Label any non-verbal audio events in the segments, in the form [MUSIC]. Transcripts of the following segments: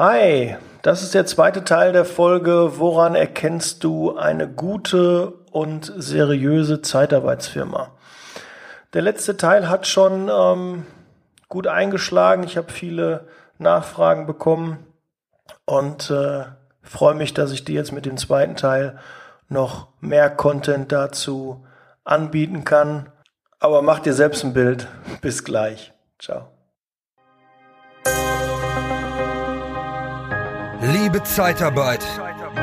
Hi, das ist der zweite Teil der Folge. Woran erkennst du eine gute und seriöse Zeitarbeitsfirma? Der letzte Teil hat schon ähm, gut eingeschlagen. Ich habe viele Nachfragen bekommen und äh, freue mich, dass ich dir jetzt mit dem zweiten Teil noch mehr Content dazu anbieten kann. Aber mach dir selbst ein Bild. [LAUGHS] Bis gleich. Ciao. Liebe Zeitarbeit,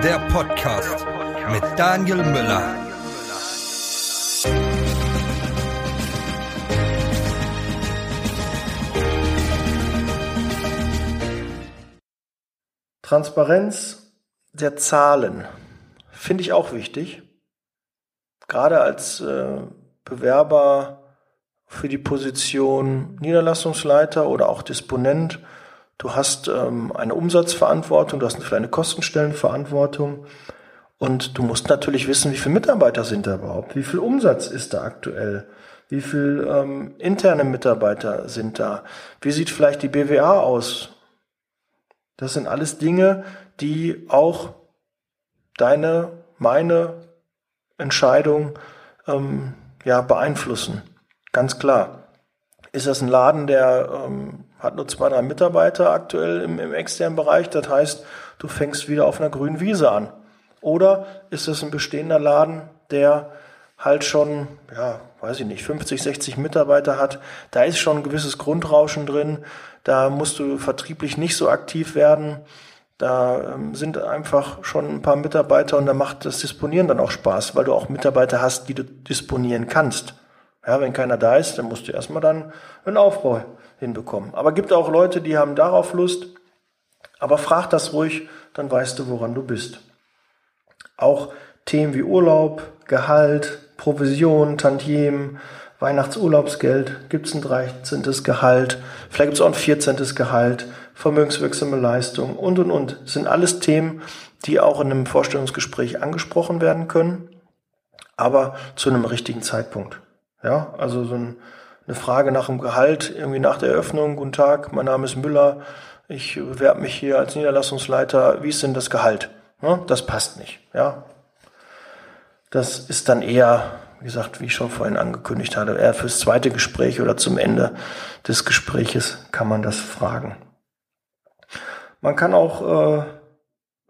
der Podcast mit Daniel Müller. Transparenz der Zahlen finde ich auch wichtig. Gerade als äh, Bewerber für die Position Niederlassungsleiter oder auch Disponent Du hast ähm, eine Umsatzverantwortung, du hast vielleicht eine Kostenstellenverantwortung und du musst natürlich wissen, wie viele Mitarbeiter sind da überhaupt, wie viel Umsatz ist da aktuell, wie viel ähm, interne Mitarbeiter sind da, wie sieht vielleicht die BWA aus. Das sind alles Dinge, die auch deine, meine Entscheidung ähm, ja beeinflussen. Ganz klar. Ist das ein Laden, der ähm, hat nur zwei, drei Mitarbeiter aktuell im, im externen Bereich. Das heißt, du fängst wieder auf einer grünen Wiese an. Oder ist es ein bestehender Laden, der halt schon, ja, weiß ich nicht, 50, 60 Mitarbeiter hat. Da ist schon ein gewisses Grundrauschen drin. Da musst du vertrieblich nicht so aktiv werden. Da ähm, sind einfach schon ein paar Mitarbeiter und da macht das Disponieren dann auch Spaß, weil du auch Mitarbeiter hast, die du disponieren kannst. Ja, wenn keiner da ist, dann musst du erstmal dann einen Aufbau hinbekommen. Aber gibt auch Leute, die haben darauf Lust. Aber frag das ruhig, dann weißt du, woran du bist. Auch Themen wie Urlaub, Gehalt, Provision, Tantiemen, Weihnachtsurlaubsgeld, gibt es ein 13. Gehalt, vielleicht gibt es auch ein 14. Gehalt, vermögenswirksame Leistung und, und, und. Das sind alles Themen, die auch in einem Vorstellungsgespräch angesprochen werden können, aber zu einem richtigen Zeitpunkt. Ja, also so ein, eine Frage nach dem Gehalt, irgendwie nach der Eröffnung, guten Tag, mein Name ist Müller, ich bewerbe mich hier als Niederlassungsleiter, wie ist denn das Gehalt? Ja, das passt nicht, ja. Das ist dann eher, wie gesagt, wie ich schon vorhin angekündigt hatte, eher fürs zweite Gespräch oder zum Ende des Gespräches kann man das fragen. Man kann auch äh,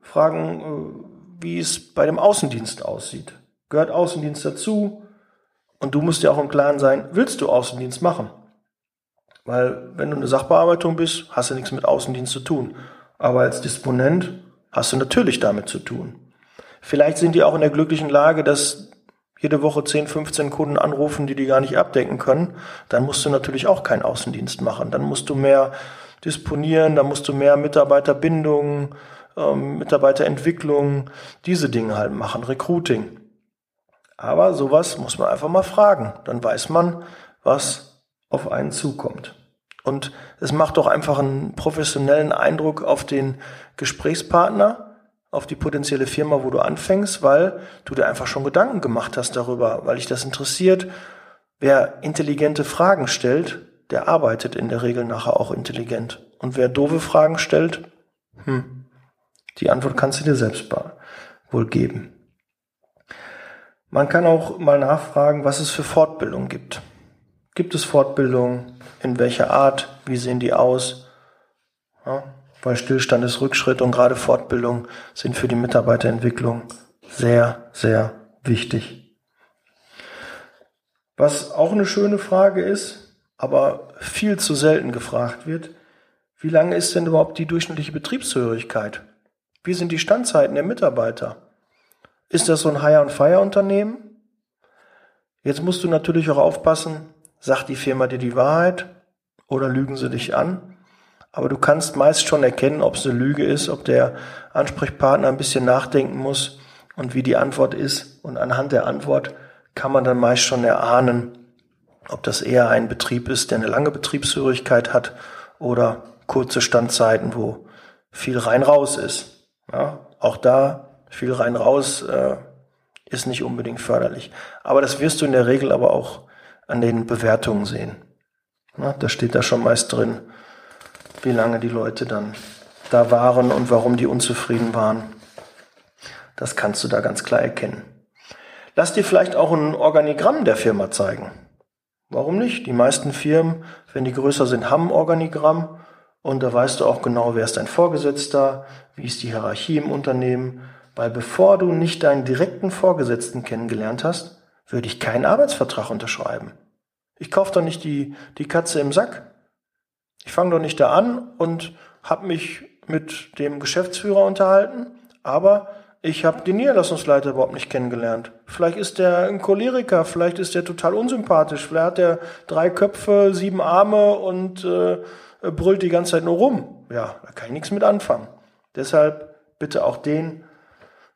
fragen, äh, wie es bei dem Außendienst aussieht. Gehört Außendienst dazu? Und du musst ja auch im Klaren sein, willst du Außendienst machen? Weil wenn du eine Sachbearbeitung bist, hast du nichts mit Außendienst zu tun. Aber als Disponent hast du natürlich damit zu tun. Vielleicht sind die auch in der glücklichen Lage, dass jede Woche 10, 15 Kunden anrufen, die die gar nicht abdecken können. Dann musst du natürlich auch keinen Außendienst machen. Dann musst du mehr disponieren, dann musst du mehr Mitarbeiterbindung, ähm, Mitarbeiterentwicklung, diese Dinge halt machen, Recruiting. Aber sowas muss man einfach mal fragen. Dann weiß man, was auf einen zukommt. Und es macht doch einfach einen professionellen Eindruck auf den Gesprächspartner, auf die potenzielle Firma, wo du anfängst, weil du dir einfach schon Gedanken gemacht hast darüber, weil dich das interessiert. Wer intelligente Fragen stellt, der arbeitet in der Regel nachher auch intelligent. Und wer doofe Fragen stellt, hm, die Antwort kannst du dir selbst wohl geben. Man kann auch mal nachfragen, was es für Fortbildung gibt. Gibt es Fortbildung? In welcher Art? Wie sehen die aus? Ja, weil Stillstand ist Rückschritt und gerade Fortbildung sind für die Mitarbeiterentwicklung sehr, sehr wichtig. Was auch eine schöne Frage ist, aber viel zu selten gefragt wird, wie lange ist denn überhaupt die durchschnittliche Betriebshörigkeit? Wie sind die Standzeiten der Mitarbeiter? Ist das so ein Hire-and-Fire-Unternehmen? Jetzt musst du natürlich auch aufpassen, sagt die Firma dir die Wahrheit oder lügen sie dich an? Aber du kannst meist schon erkennen, ob es eine Lüge ist, ob der Ansprechpartner ein bisschen nachdenken muss und wie die Antwort ist. Und anhand der Antwort kann man dann meist schon erahnen, ob das eher ein Betrieb ist, der eine lange Betriebshörigkeit hat oder kurze Standzeiten, wo viel rein raus ist. Ja, auch da viel rein raus äh, ist nicht unbedingt förderlich. Aber das wirst du in der Regel aber auch an den Bewertungen sehen. Na, da steht da schon meist drin, wie lange die Leute dann da waren und warum die unzufrieden waren. Das kannst du da ganz klar erkennen. Lass dir vielleicht auch ein Organigramm der Firma zeigen. Warum nicht? Die meisten Firmen, wenn die größer sind, haben ein Organigramm und da weißt du auch genau, wer ist dein Vorgesetzter, wie ist die Hierarchie im Unternehmen. Weil bevor du nicht deinen direkten Vorgesetzten kennengelernt hast, würde ich keinen Arbeitsvertrag unterschreiben. Ich kaufe doch nicht die, die Katze im Sack. Ich fange doch nicht da an und habe mich mit dem Geschäftsführer unterhalten, aber ich habe den Niederlassungsleiter überhaupt nicht kennengelernt. Vielleicht ist der ein Choleriker, vielleicht ist der total unsympathisch, vielleicht hat er drei Köpfe, sieben Arme und äh, brüllt die ganze Zeit nur rum. Ja, da kann ich nichts mit anfangen. Deshalb bitte auch den,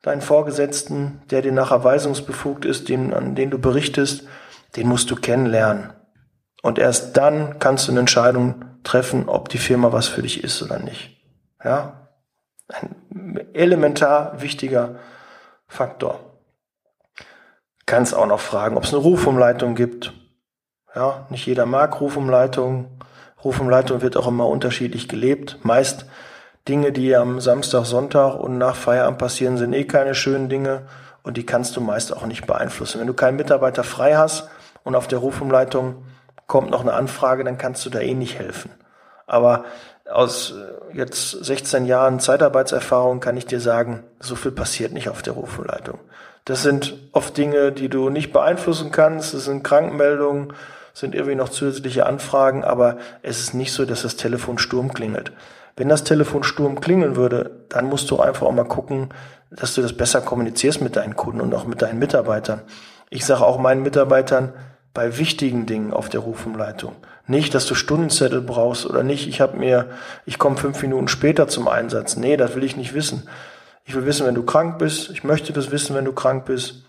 deinen Vorgesetzten, der dir nachher weisungsbefugt ist, den, an den du berichtest, den musst du kennenlernen. Und erst dann kannst du eine Entscheidung treffen, ob die Firma was für dich ist oder nicht. Ja? Ein elementar wichtiger Faktor. Kannst auch noch fragen, ob es eine Rufumleitung gibt. Ja, nicht jeder mag Rufumleitung. Rufumleitung wird auch immer unterschiedlich gelebt. Meist Dinge, die am Samstag, Sonntag und nach Feierabend passieren, sind eh keine schönen Dinge und die kannst du meist auch nicht beeinflussen. Wenn du keinen Mitarbeiter frei hast und auf der Rufumleitung kommt noch eine Anfrage, dann kannst du da eh nicht helfen. Aber aus äh, jetzt 16 Jahren Zeitarbeitserfahrung kann ich dir sagen, so viel passiert nicht auf der Rufumleitung. Das sind oft Dinge, die du nicht beeinflussen kannst. Das sind Krankenmeldungen, sind irgendwie noch zusätzliche Anfragen, aber es ist nicht so, dass das Telefon Sturm klingelt. Wenn das Telefon Sturm klingeln würde, dann musst du einfach auch mal gucken, dass du das besser kommunizierst mit deinen Kunden und auch mit deinen Mitarbeitern. Ich sage auch meinen Mitarbeitern, bei wichtigen Dingen auf der Rufumleitung. Nicht, dass du Stundenzettel brauchst oder nicht, ich habe mir, ich komme fünf Minuten später zum Einsatz. Nee, das will ich nicht wissen. Ich will wissen, wenn du krank bist. Ich möchte das wissen, wenn du krank bist.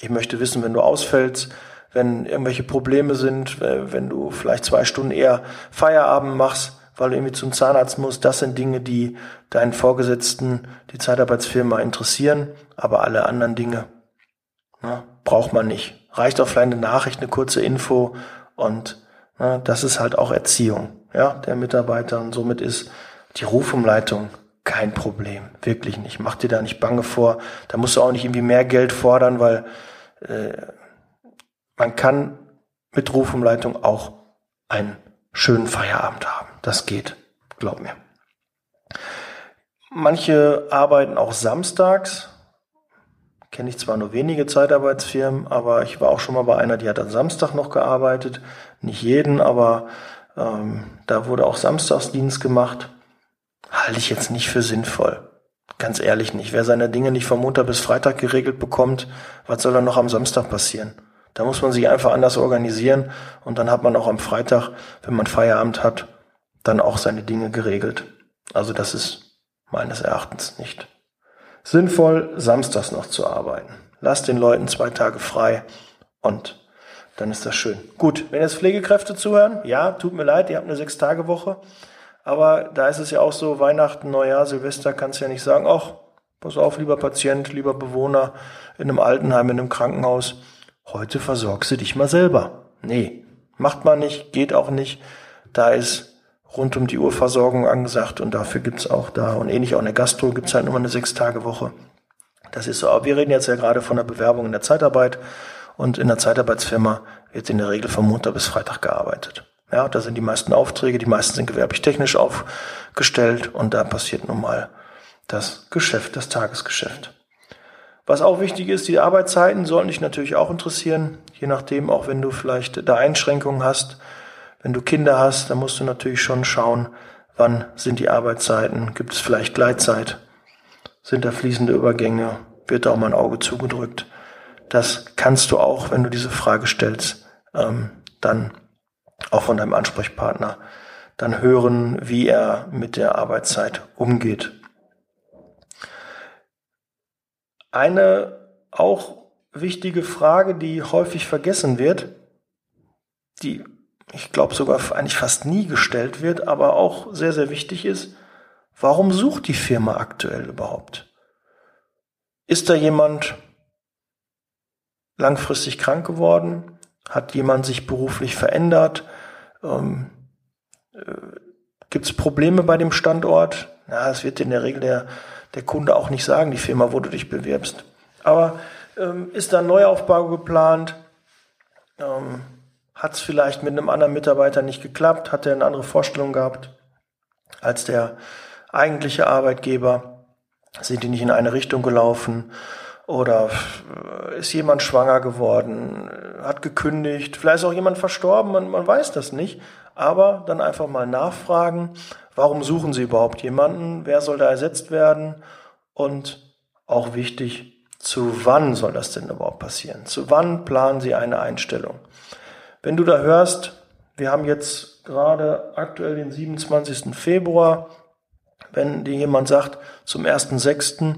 Ich möchte wissen, wenn du ausfällst, wenn irgendwelche Probleme sind, wenn du vielleicht zwei Stunden eher Feierabend machst, weil du irgendwie zum Zahnarzt musst. Das sind Dinge, die deinen Vorgesetzten, die Zeitarbeitsfirma interessieren, aber alle anderen Dinge na, braucht man nicht reicht auch vielleicht eine Nachricht, eine kurze Info und na, das ist halt auch Erziehung ja, der Mitarbeiter und somit ist die Rufumleitung kein Problem, wirklich nicht. Mach dir da nicht bange vor. Da musst du auch nicht irgendwie mehr Geld fordern, weil äh, man kann mit Rufumleitung auch einen schönen Feierabend haben. Das geht, glaub mir. Manche arbeiten auch samstags kenne ich zwar nur wenige Zeitarbeitsfirmen, aber ich war auch schon mal bei einer, die hat am Samstag noch gearbeitet. Nicht jeden, aber ähm, da wurde auch Samstagsdienst gemacht. Halte ich jetzt nicht für sinnvoll. Ganz ehrlich nicht. Wer seine Dinge nicht vom Montag bis Freitag geregelt bekommt, was soll dann noch am Samstag passieren? Da muss man sich einfach anders organisieren und dann hat man auch am Freitag, wenn man Feierabend hat, dann auch seine Dinge geregelt. Also das ist meines Erachtens nicht sinnvoll, samstags noch zu arbeiten. Lass den Leuten zwei Tage frei und dann ist das schön. Gut, wenn jetzt Pflegekräfte zuhören, ja, tut mir leid, ihr habt eine Sechs-Tage-Woche. Aber da ist es ja auch so, Weihnachten, Neujahr, Silvester kannst du ja nicht sagen, ach, pass auf, lieber Patient, lieber Bewohner in einem Altenheim, in einem Krankenhaus, heute versorgst du dich mal selber. Nee, macht man nicht, geht auch nicht. Da ist rund um die Uhr Versorgung angesagt und dafür gibt's auch da und ähnlich auch in der Gastro gibt's halt nur eine Sechs-Tage-Woche. Das ist so. Aber wir reden jetzt ja gerade von der Bewerbung in der Zeitarbeit und in der Zeitarbeitsfirma wird in der Regel von Montag bis Freitag gearbeitet. Ja, da sind die meisten Aufträge, die meisten sind gewerblich-technisch aufgestellt und da passiert nun mal das Geschäft, das Tagesgeschäft. Was auch wichtig ist, die Arbeitszeiten sollen dich natürlich auch interessieren, je nachdem, auch wenn du vielleicht da Einschränkungen hast, wenn du Kinder hast, dann musst du natürlich schon schauen, wann sind die Arbeitszeiten, gibt es vielleicht Gleitzeit, sind da fließende Übergänge, wird da auch mal ein Auge zugedrückt. Das kannst du auch, wenn du diese Frage stellst, ähm, dann auch von deinem Ansprechpartner dann hören, wie er mit der Arbeitszeit umgeht. Eine auch wichtige Frage, die häufig vergessen wird, die ich glaube sogar eigentlich fast nie gestellt wird, aber auch sehr, sehr wichtig ist, warum sucht die Firma aktuell überhaupt? Ist da jemand langfristig krank geworden? Hat jemand sich beruflich verändert? Ähm, äh, Gibt es Probleme bei dem Standort? Na, das wird in der Regel der, der Kunde auch nicht sagen, die Firma, wo du dich bewirbst. Aber ähm, ist da ein Neuaufbau geplant? Ähm, hat es vielleicht mit einem anderen Mitarbeiter nicht geklappt? Hat er eine andere Vorstellung gehabt als der eigentliche Arbeitgeber? Sind die nicht in eine Richtung gelaufen? Oder äh, ist jemand schwanger geworden, hat gekündigt, vielleicht ist auch jemand verstorben, man, man weiß das nicht. Aber dann einfach mal nachfragen, warum suchen Sie überhaupt jemanden, wer soll da ersetzt werden und auch wichtig, zu wann soll das denn überhaupt passieren? Zu wann planen Sie eine Einstellung? Wenn du da hörst, wir haben jetzt gerade aktuell den 27. Februar, wenn dir jemand sagt, zum 1.6.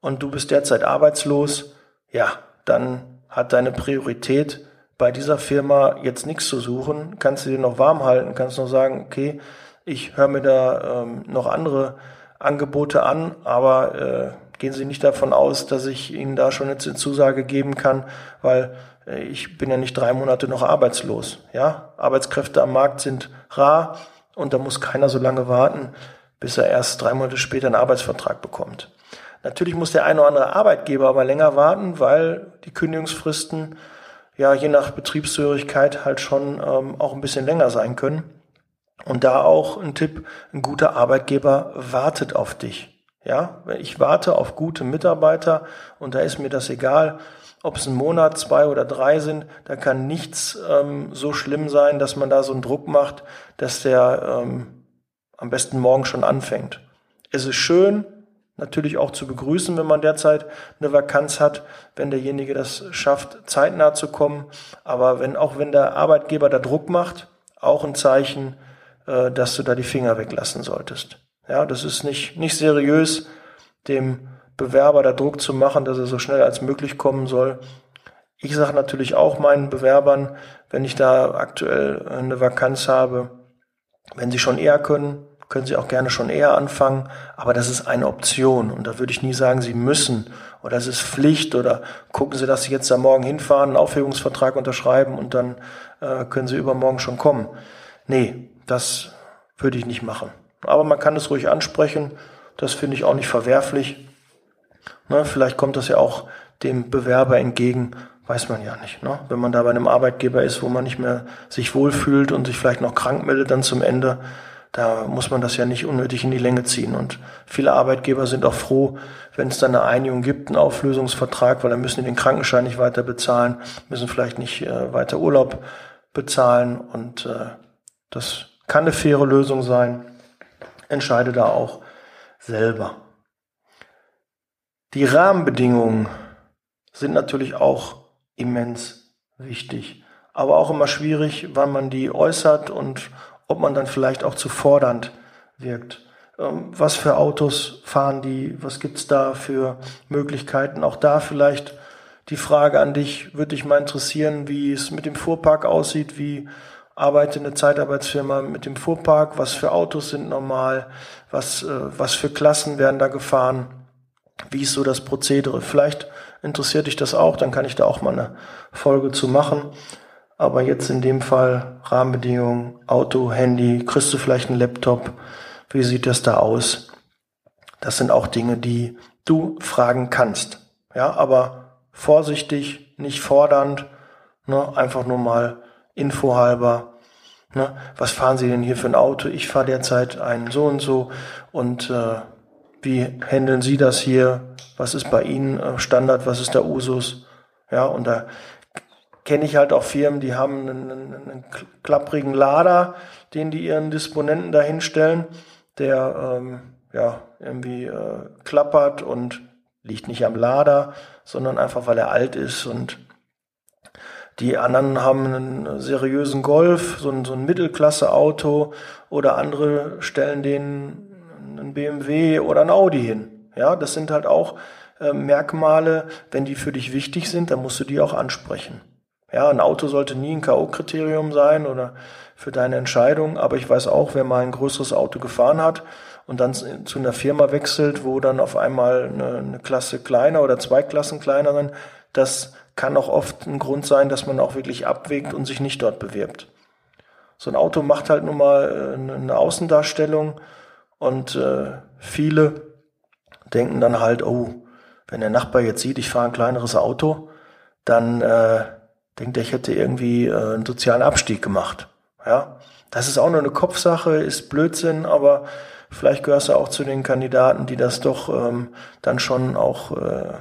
und du bist derzeit arbeitslos, ja, dann hat deine Priorität bei dieser Firma jetzt nichts zu suchen, kannst du dir noch warm halten, kannst noch sagen, okay, ich höre mir da ähm, noch andere Angebote an, aber äh, gehen Sie nicht davon aus, dass ich Ihnen da schon jetzt eine Zusage geben kann, weil äh, ich bin ja nicht drei Monate noch arbeitslos. Ja, Arbeitskräfte am Markt sind rar und da muss keiner so lange warten, bis er erst drei Monate später einen Arbeitsvertrag bekommt. Natürlich muss der eine oder andere Arbeitgeber aber länger warten, weil die Kündigungsfristen ja je nach Betriebshörigkeit halt schon ähm, auch ein bisschen länger sein können. Und da auch ein Tipp, ein guter Arbeitgeber wartet auf dich. Ja, ich warte auf gute Mitarbeiter und da ist mir das egal, ob es ein Monat, zwei oder drei sind, da kann nichts ähm, so schlimm sein, dass man da so einen Druck macht, dass der ähm, am besten morgen schon anfängt. Es ist schön, natürlich auch zu begrüßen, wenn man derzeit eine Vakanz hat, wenn derjenige das schafft, zeitnah zu kommen. Aber wenn, auch wenn der Arbeitgeber da Druck macht, auch ein Zeichen, äh, dass du da die Finger weglassen solltest. Ja, das ist nicht, nicht seriös, dem Bewerber da Druck zu machen, dass er so schnell als möglich kommen soll. Ich sage natürlich auch meinen Bewerbern, wenn ich da aktuell eine Vakanz habe, wenn sie schon eher können, können sie auch gerne schon eher anfangen, aber das ist eine Option und da würde ich nie sagen, sie müssen oder es ist Pflicht oder gucken Sie, dass Sie jetzt da morgen hinfahren, einen Aufhebungsvertrag unterschreiben und dann äh, können Sie übermorgen schon kommen. Nee, das würde ich nicht machen. Aber man kann es ruhig ansprechen, das finde ich auch nicht verwerflich. Ne, vielleicht kommt das ja auch dem Bewerber entgegen, weiß man ja nicht. Ne? Wenn man da bei einem Arbeitgeber ist, wo man nicht mehr sich wohlfühlt und sich vielleicht noch krank meldet dann zum Ende, da muss man das ja nicht unnötig in die Länge ziehen. Und viele Arbeitgeber sind auch froh, wenn es dann eine Einigung gibt, einen Auflösungsvertrag, weil dann müssen die den Krankenschein nicht weiter bezahlen, müssen vielleicht nicht äh, weiter Urlaub bezahlen. Und äh, das kann eine faire Lösung sein. Entscheide da auch selber. Die Rahmenbedingungen sind natürlich auch immens wichtig, aber auch immer schwierig, wann man die äußert und ob man dann vielleicht auch zu fordernd wirkt. Ähm, was für Autos fahren die? Was gibt's da für Möglichkeiten? Auch da vielleicht die Frage an dich, würde dich mal interessieren, wie es mit dem Fuhrpark aussieht, wie arbeitet eine Zeitarbeitsfirma mit dem Fuhrpark, was für Autos sind normal, was, äh, was für Klassen werden da gefahren wie ist so das Prozedere? Vielleicht interessiert dich das auch, dann kann ich da auch mal eine Folge zu machen. Aber jetzt in dem Fall Rahmenbedingungen, Auto, Handy, kriegst du vielleicht einen Laptop? Wie sieht das da aus? Das sind auch Dinge, die du fragen kannst. Ja, aber vorsichtig, nicht fordernd, ne, einfach nur mal infohalber. Ne, was fahren Sie denn hier für ein Auto? Ich fahre derzeit einen so und so und äh, wie handeln Sie das hier? Was ist bei Ihnen äh, Standard? Was ist der Usus? Ja, und da kenne ich halt auch Firmen, die haben einen, einen, klapprigen Lader, den die ihren Disponenten da hinstellen, der ähm, ja irgendwie äh, klappert und liegt nicht am Lader, sondern einfach weil er alt ist und die anderen haben einen seriösen Golf, so ein, so ein Mittelklasse-Auto oder andere stellen den ein BMW oder ein Audi hin. Ja, das sind halt auch äh, Merkmale, wenn die für dich wichtig sind, dann musst du die auch ansprechen. Ja, ein Auto sollte nie ein K.O.-Kriterium sein oder für deine Entscheidung, aber ich weiß auch, wer mal ein größeres Auto gefahren hat und dann zu einer Firma wechselt, wo dann auf einmal eine, eine Klasse kleiner oder zwei Klassen kleiner sind, das kann auch oft ein Grund sein, dass man auch wirklich abwägt und sich nicht dort bewirbt. So ein Auto macht halt nun mal äh, eine Außendarstellung Und äh, viele denken dann halt, oh, wenn der Nachbar jetzt sieht, ich fahre ein kleineres Auto, dann äh, denkt er, ich hätte irgendwie äh, einen sozialen Abstieg gemacht. Ja, das ist auch nur eine Kopfsache, ist Blödsinn, aber vielleicht gehörst du auch zu den Kandidaten, die das doch ähm, dann schon auch, äh,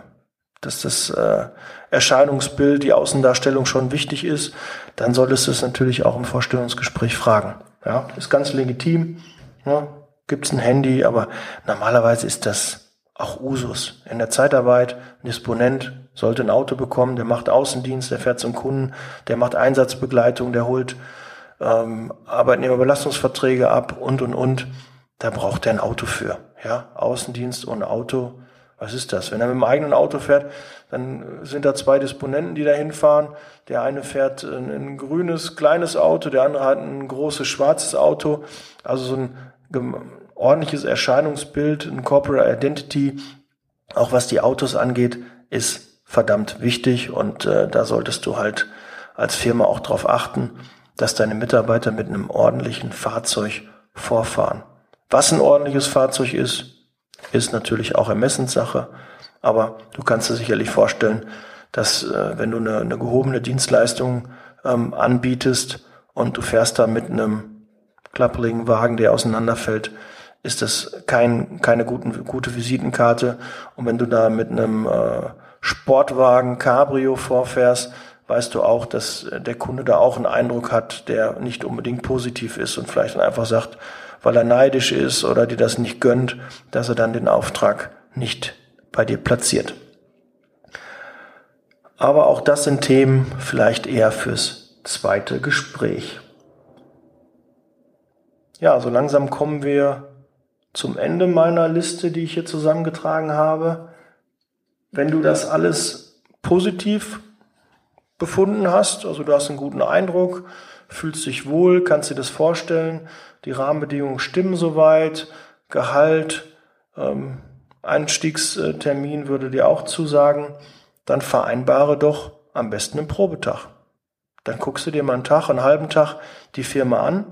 dass das äh, Erscheinungsbild, die Außendarstellung schon wichtig ist, dann solltest du es natürlich auch im Vorstellungsgespräch fragen. Ja, ist ganz legitim. Ja, gibt's ein Handy, aber normalerweise ist das auch Usus. In der Zeitarbeit, ein Disponent sollte ein Auto bekommen, der macht Außendienst, der fährt zum Kunden, der macht Einsatzbegleitung, der holt ähm, Arbeitnehmerbelastungsverträge ab und und und. Da braucht er ein Auto für. Ja, Außendienst ohne Auto. Was ist das? Wenn er mit dem eigenen Auto fährt, dann sind da zwei Disponenten, die da hinfahren. Der eine fährt ein, ein grünes, kleines Auto, der andere hat ein großes, schwarzes Auto. Also so ein ordentliches Erscheinungsbild, ein Corporate Identity, auch was die Autos angeht, ist verdammt wichtig und äh, da solltest du halt als Firma auch darauf achten, dass deine Mitarbeiter mit einem ordentlichen Fahrzeug vorfahren. Was ein ordentliches Fahrzeug ist, ist natürlich auch Ermessenssache, aber du kannst dir sicherlich vorstellen, dass äh, wenn du eine, eine gehobene Dienstleistung ähm, anbietest und du fährst da mit einem klapperigen Wagen, der auseinanderfällt, ist das kein, keine guten, gute Visitenkarte. Und wenn du da mit einem äh, Sportwagen Cabrio vorfährst, weißt du auch, dass der Kunde da auch einen Eindruck hat, der nicht unbedingt positiv ist und vielleicht dann einfach sagt, weil er neidisch ist oder dir das nicht gönnt, dass er dann den Auftrag nicht bei dir platziert. Aber auch das sind Themen vielleicht eher fürs zweite Gespräch. Ja, so langsam kommen wir zum Ende meiner Liste, die ich hier zusammengetragen habe. Wenn du das alles positiv befunden hast, also du hast einen guten Eindruck, fühlst dich wohl, kannst dir das vorstellen, die Rahmenbedingungen stimmen soweit, Gehalt, ähm, Einstiegstermin würde dir auch zusagen, dann vereinbare doch am besten einen Probetag. Dann guckst du dir mal einen Tag, einen halben Tag die Firma an,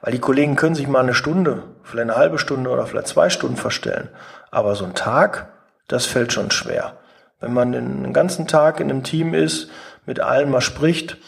weil die Kollegen können sich mal eine Stunde, vielleicht eine halbe Stunde oder vielleicht zwei Stunden verstellen. Aber so ein Tag, das fällt schon schwer. Wenn man den ganzen Tag in einem Team ist, mit allen mal spricht,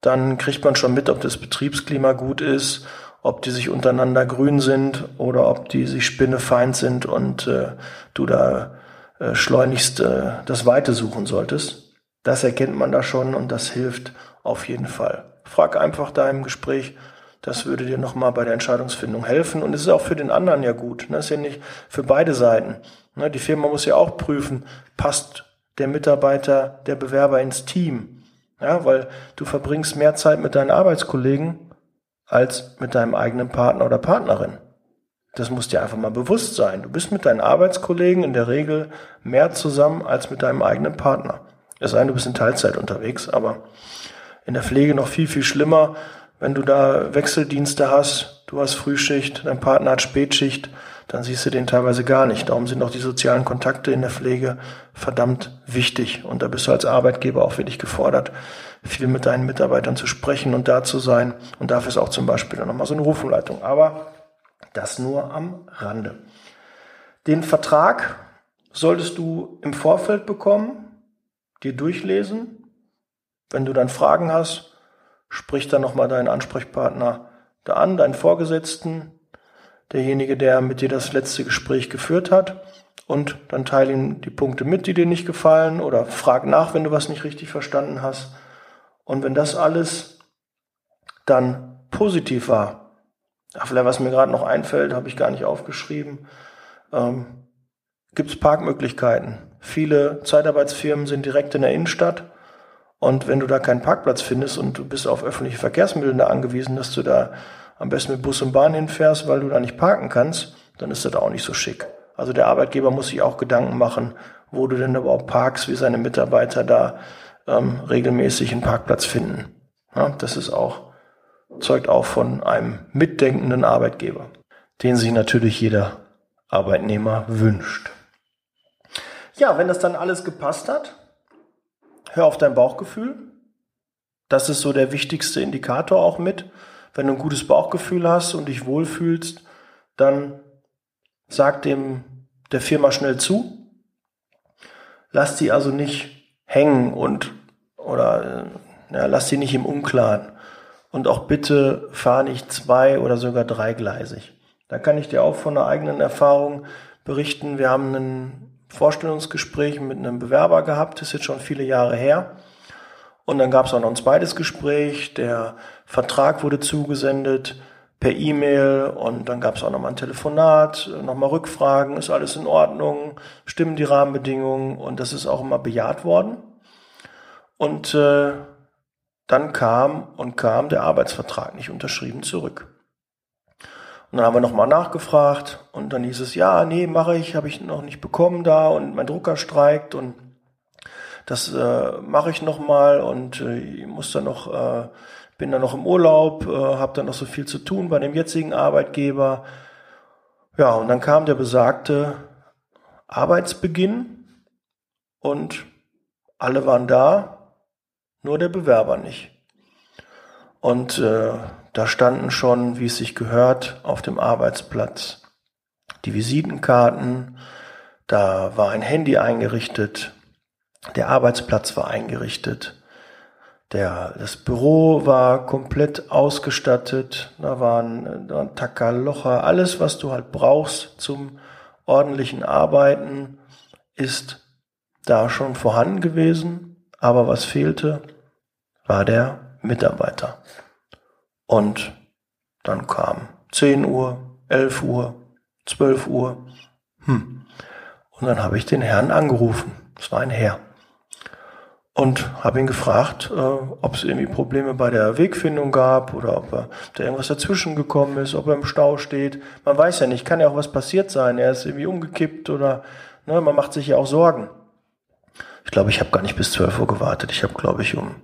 dann kriegt man schon mit, ob das Betriebsklima gut ist, ob die sich untereinander grün sind oder ob die sich spinnefeind sind und äh, du da äh, schleunigst äh, das Weite suchen solltest. Das erkennt man da schon und das hilft auf jeden Fall. Frag einfach da im Gespräch, das würde dir nochmal bei der Entscheidungsfindung helfen und es ist auch für den anderen ja gut. Ne? ist ja nicht für beide Seiten. Ne? Die Firma muss ja auch prüfen, passt der Mitarbeiter, der Bewerber ins Team. Ja, weil du verbringst mehr Zeit mit deinen Arbeitskollegen als mit deinem eigenen Partner oder Partnerin. Das muss dir einfach mal bewusst sein. Du bist mit deinen Arbeitskollegen in der Regel mehr zusammen als mit deinem eigenen Partner. Es sei denn, du bist in Teilzeit unterwegs, aber in der Pflege noch viel, viel schlimmer, wenn du da Wechseldienste hast, du hast Frühschicht, dein Partner hat Spätschicht, dann siehst du den teilweise gar nicht. Darum sind auch die sozialen Kontakte in der Pflege verdammt wichtig. Und da bist du als Arbeitgeber auch wirklich gefordert, viel mit deinen Mitarbeitern zu sprechen und da zu sein. Und dafür ist auch zum Beispiel dann nochmal so eine Rufumleitung. Aber das nur am Rande. Den Vertrag solltest du im Vorfeld bekommen, dir durchlesen. Wenn du dann Fragen hast, sprich dann nochmal deinen Ansprechpartner da an, deinen Vorgesetzten, derjenige, der mit dir das letzte Gespräch geführt hat. Und dann teile ihm die Punkte mit, die dir nicht gefallen oder frag nach, wenn du was nicht richtig verstanden hast. Und wenn das alles dann positiv war, ach, vielleicht was mir gerade noch einfällt, habe ich gar nicht aufgeschrieben, ähm, gibt es Parkmöglichkeiten. Viele Zeitarbeitsfirmen sind direkt in der Innenstadt. Und wenn du da keinen Parkplatz findest und du bist auf öffentliche Verkehrsmittel da angewiesen, dass du da am besten mit Bus und Bahn hinfährst, weil du da nicht parken kannst, dann ist das auch nicht so schick. Also der Arbeitgeber muss sich auch Gedanken machen, wo du denn überhaupt parkst, wie seine Mitarbeiter da ähm, regelmäßig einen Parkplatz finden. Ja, das ist auch, zeugt auch von einem mitdenkenden Arbeitgeber, den sich natürlich jeder Arbeitnehmer wünscht. Ja, wenn das dann alles gepasst hat, hör auf dein Bauchgefühl. Das ist so der wichtigste Indikator auch mit. Wenn du ein gutes Bauchgefühl hast und dich wohlfühlst, dann sagt dem der Firma schnell zu. Lasst sie also nicht hängen und oder ja, lasst sie nicht im Unklaren. Und auch bitte fahr nicht zwei oder sogar dreigleisig. Da kann ich dir auch von einer eigenen Erfahrung berichten. Wir haben ein Vorstellungsgespräch mit einem Bewerber gehabt, das ist jetzt schon viele Jahre her. Und dann gab es auch noch ein zweites Gespräch. Der Vertrag wurde zugesendet per E-Mail und dann gab es auch nochmal ein Telefonat, nochmal Rückfragen, ist alles in Ordnung, stimmen die Rahmenbedingungen und das ist auch immer bejaht worden. Und äh, dann kam und kam der Arbeitsvertrag nicht unterschrieben zurück. Und dann haben wir nochmal nachgefragt und dann hieß es, ja, nee, mache ich, habe ich noch nicht bekommen da und mein Drucker streikt und das äh, mache ich nochmal und äh, ich muss dann noch äh, bin dann noch im Urlaub, äh, habe dann noch so viel zu tun bei dem jetzigen Arbeitgeber. Ja, und dann kam der besagte Arbeitsbeginn und alle waren da, nur der Bewerber nicht. Und äh, da standen schon, wie es sich gehört, auf dem Arbeitsplatz die Visitenkarten, da war ein Handy eingerichtet, der Arbeitsplatz war eingerichtet, der, das Büro war komplett ausgestattet. Da waren, da waren Takalocher. Alles, was du halt brauchst zum ordentlichen Arbeiten, ist da schon vorhanden gewesen. Aber was fehlte, war der Mitarbeiter. Und dann kam 10 Uhr, 11 Uhr, 12 Uhr. Hm. Und dann habe ich den Herrn angerufen. Es war ein Herr und habe ihn gefragt, äh, ob es irgendwie Probleme bei der Wegfindung gab oder ob er, da irgendwas dazwischen gekommen ist, ob er im Stau steht. Man weiß ja nicht, kann ja auch was passiert sein. Er ist irgendwie umgekippt oder ne, man macht sich ja auch Sorgen. Ich glaube, ich habe gar nicht bis 12 Uhr gewartet. Ich habe, glaube ich, um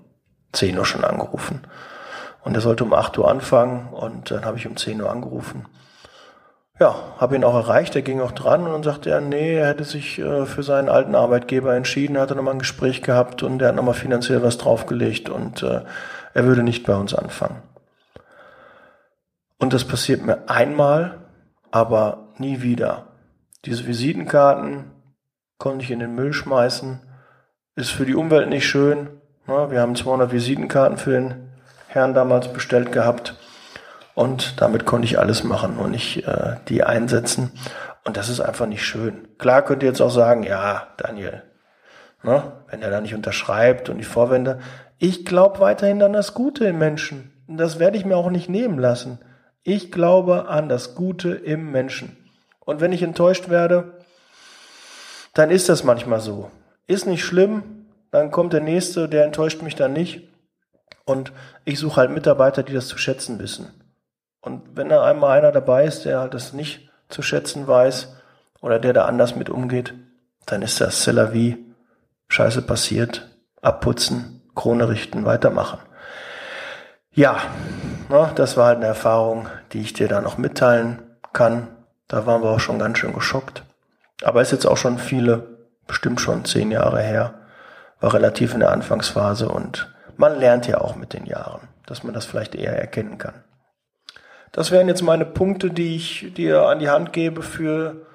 10 Uhr schon angerufen. Und er sollte um 8 Uhr anfangen und dann habe ich um 10 Uhr angerufen ja, habe ihn auch erreicht, er ging auch dran und dann sagte er, nee, er hätte sich äh, für seinen alten Arbeitgeber entschieden, hat er nochmal ein Gespräch gehabt und er hat nochmal finanziell was draufgelegt und äh, er würde nicht bei uns anfangen. Und das passiert mir einmal, aber nie wieder. Diese Visitenkarten konnte ich in den Müll schmeißen, ist für die Umwelt nicht schön. Ja, wir haben 200 Visitenkarten für den Herrn damals bestellt gehabt und damit konnte ich alles machen und nicht äh, die einsetzen. Und das ist einfach nicht schön. Klar könnt ihr jetzt auch sagen, ja, Daniel, ne, wenn er da nicht unterschreibt und die Vorwände. Ich glaube weiterhin an das Gute im Menschen. Und das werde ich mir auch nicht nehmen lassen. Ich glaube an das Gute im Menschen. Und wenn ich enttäuscht werde, dann ist das manchmal so. Ist nicht schlimm, dann kommt der nächste, der enttäuscht mich dann nicht. Und ich suche halt Mitarbeiter, die das zu schätzen wissen. Und wenn da einmal einer dabei ist, der halt das nicht zu schätzen weiß oder der da anders mit umgeht, dann ist das Cela wie Scheiße passiert, abputzen, Krone richten, weitermachen. Ja, na, das war halt eine Erfahrung, die ich dir da noch mitteilen kann. Da waren wir auch schon ganz schön geschockt. Aber ist jetzt auch schon viele, bestimmt schon zehn Jahre her, war relativ in der Anfangsphase und man lernt ja auch mit den Jahren, dass man das vielleicht eher erkennen kann. Das wären jetzt meine Punkte, die ich dir an die Hand gebe für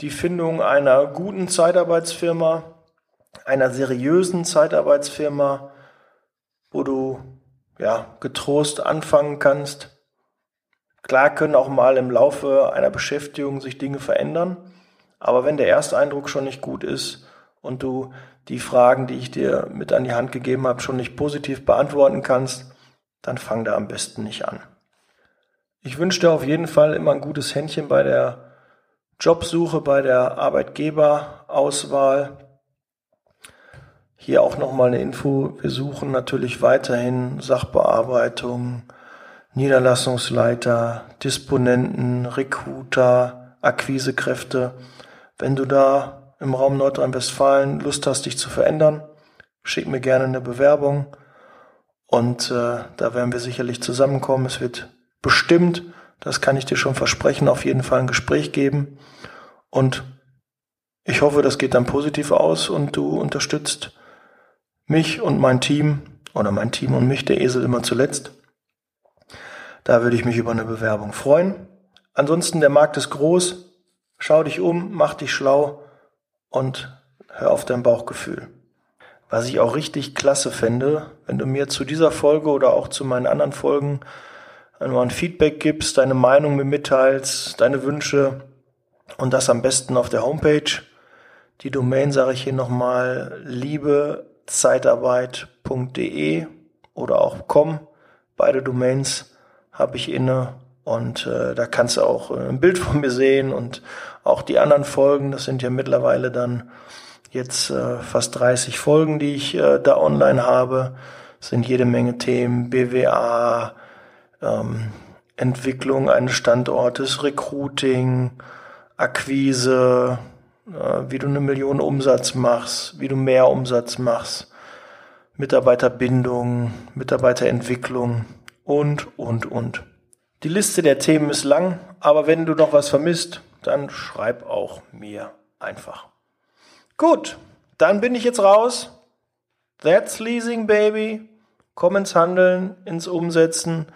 die Findung einer guten Zeitarbeitsfirma, einer seriösen Zeitarbeitsfirma, wo du ja getrost anfangen kannst. Klar können auch mal im Laufe einer Beschäftigung sich Dinge verändern, aber wenn der erste Eindruck schon nicht gut ist und du die Fragen, die ich dir mit an die Hand gegeben habe, schon nicht positiv beantworten kannst, dann fang da am besten nicht an. Ich wünsche dir auf jeden Fall immer ein gutes Händchen bei der Jobsuche, bei der Arbeitgeberauswahl. Hier auch nochmal eine Info. Wir suchen natürlich weiterhin Sachbearbeitung, Niederlassungsleiter, Disponenten, Recruiter, Akquisekräfte. Wenn du da im Raum Nordrhein-Westfalen Lust hast, dich zu verändern, schick mir gerne eine Bewerbung und äh, da werden wir sicherlich zusammenkommen. Es wird bestimmt, das kann ich dir schon versprechen, auf jeden Fall ein Gespräch geben. Und ich hoffe, das geht dann positiv aus und du unterstützt mich und mein Team oder mein Team und mich, der Esel immer zuletzt. Da würde ich mich über eine Bewerbung freuen. Ansonsten, der Markt ist groß. Schau dich um, mach dich schlau und hör auf dein Bauchgefühl. Was ich auch richtig klasse fände, wenn du mir zu dieser Folge oder auch zu meinen anderen Folgen nur ein Feedback gibst, deine Meinung mir mitteilst, deine Wünsche und das am besten auf der Homepage. Die Domain sage ich hier nochmal liebezeitarbeit.de oder auch com. Beide Domains habe ich inne und äh, da kannst du auch äh, ein Bild von mir sehen und auch die anderen Folgen. Das sind ja mittlerweile dann jetzt äh, fast 30 Folgen, die ich äh, da online habe. Das sind jede Menge Themen, BWA, ähm, Entwicklung eines Standortes, Recruiting, Akquise, äh, wie du eine Million Umsatz machst, wie du mehr Umsatz machst, Mitarbeiterbindung, Mitarbeiterentwicklung und, und, und. Die Liste der Themen ist lang, aber wenn du noch was vermisst, dann schreib auch mir einfach. Gut, dann bin ich jetzt raus. That's Leasing, Baby. Komm ins Handeln, ins Umsetzen.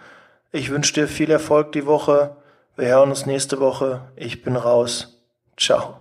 Ich wünsche dir viel Erfolg die Woche. Wir hören uns nächste Woche. Ich bin raus. Ciao.